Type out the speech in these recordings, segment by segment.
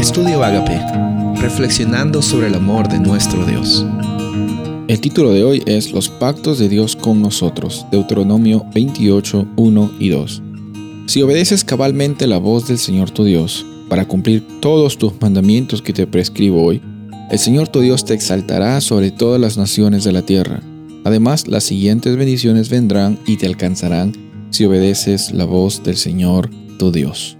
Estudio Agape, reflexionando sobre el amor de nuestro Dios. El título de hoy es Los pactos de Dios con nosotros, Deuteronomio 28, 1 y 2. Si obedeces cabalmente la voz del Señor tu Dios, para cumplir todos tus mandamientos que te prescribo hoy, el Señor tu Dios te exaltará sobre todas las naciones de la tierra. Además, las siguientes bendiciones vendrán y te alcanzarán si obedeces la voz del Señor tu Dios.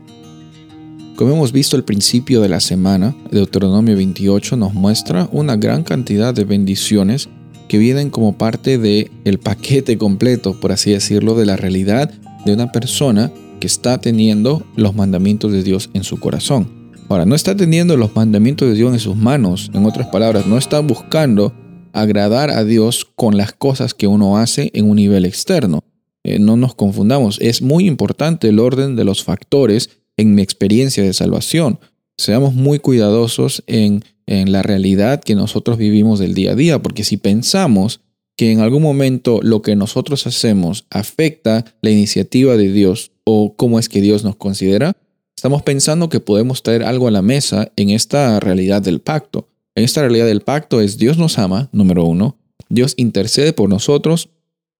Como hemos visto al principio de la semana, Deuteronomio 28 nos muestra una gran cantidad de bendiciones que vienen como parte del el paquete completo, por así decirlo, de la realidad de una persona que está teniendo los mandamientos de Dios en su corazón. Ahora, no está teniendo los mandamientos de Dios en sus manos, en otras palabras, no está buscando agradar a Dios con las cosas que uno hace en un nivel externo. Eh, no nos confundamos, es muy importante el orden de los factores en mi experiencia de salvación. Seamos muy cuidadosos en, la realidad que nosotros vivimos del día a día, porque si pensamos que en algún momento lo que nosotros hacemos afecta la iniciativa de Dios o cómo es que Dios nos considera, estamos pensando que podemos traer algo a la mesa en esta realidad del pacto. En esta realidad del pacto es Dios nos ama, número uno, Dios intercede por nosotros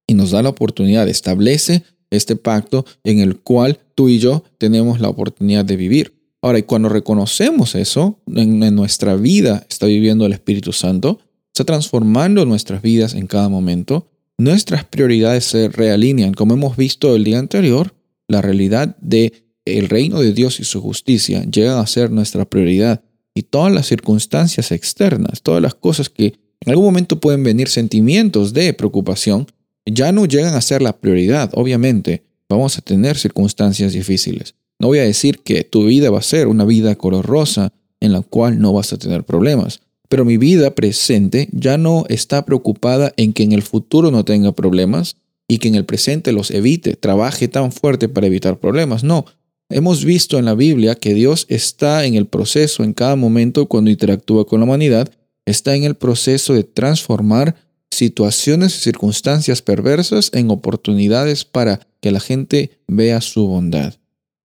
y nos da la oportunidad, establece este pacto en el cual tú y yo tenemos la oportunidad de vivir. Ahora, y cuando reconocemos eso, en, nuestra vida está viviendo el Espíritu Santo, está transformando nuestras vidas en cada momento, nuestras prioridades se realinean. Como hemos visto el día anterior, la realidad de el reino de Dios y su justicia llega a ser nuestra prioridad. Y todas las circunstancias externas, todas las cosas que en algún momento pueden venir sentimientos de preocupación, ya no llegan a ser la prioridad. Obviamente, vamos a tener circunstancias difíciles. No voy a decir que tu vida va a ser una vida color rosa en la cual no vas a tener problemas, pero mi vida presente ya no está preocupada en que en el futuro no tenga problemas y que en el presente los evite, trabaje tan fuerte para evitar problemas. No, hemos visto en la Biblia que Dios está en el proceso en cada momento cuando interactúa con la humanidad, está en el proceso de transformar situaciones y circunstancias perversas en oportunidades para que la gente vea su bondad.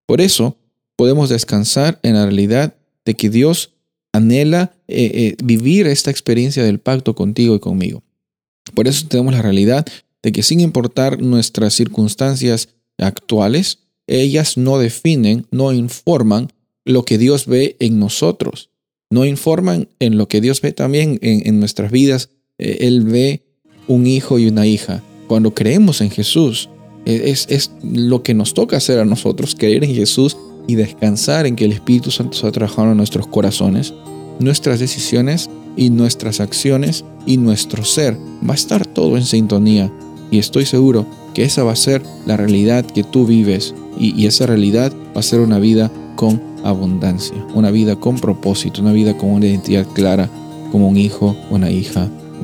Por eso podemos descansar en la realidad de que Dios anhela eh, eh, vivir esta experiencia del pacto contigo y conmigo. Por eso tenemos la realidad de que sin importar nuestras circunstancias actuales, ellas no definen, no informan lo que Dios ve en nosotros, no informan en lo que Dios ve también en nuestras vidas él ve un hijo y una hija. Cuando creemos en Jesús, e, es, es, lo que nos toca hacer a nosotros, creer en Jesús y descansar en que el Espíritu Santo está trabajando en nuestros corazones, nuestras decisiones y nuestras acciones y nuestro ser. Va a estar todo en sintonía y estoy seguro que esa va a ser la realidad que tú vives y, y esa realidad va a ser una vida con abundancia, una vida con propósito, una vida con una identidad clara como un hijo, una hija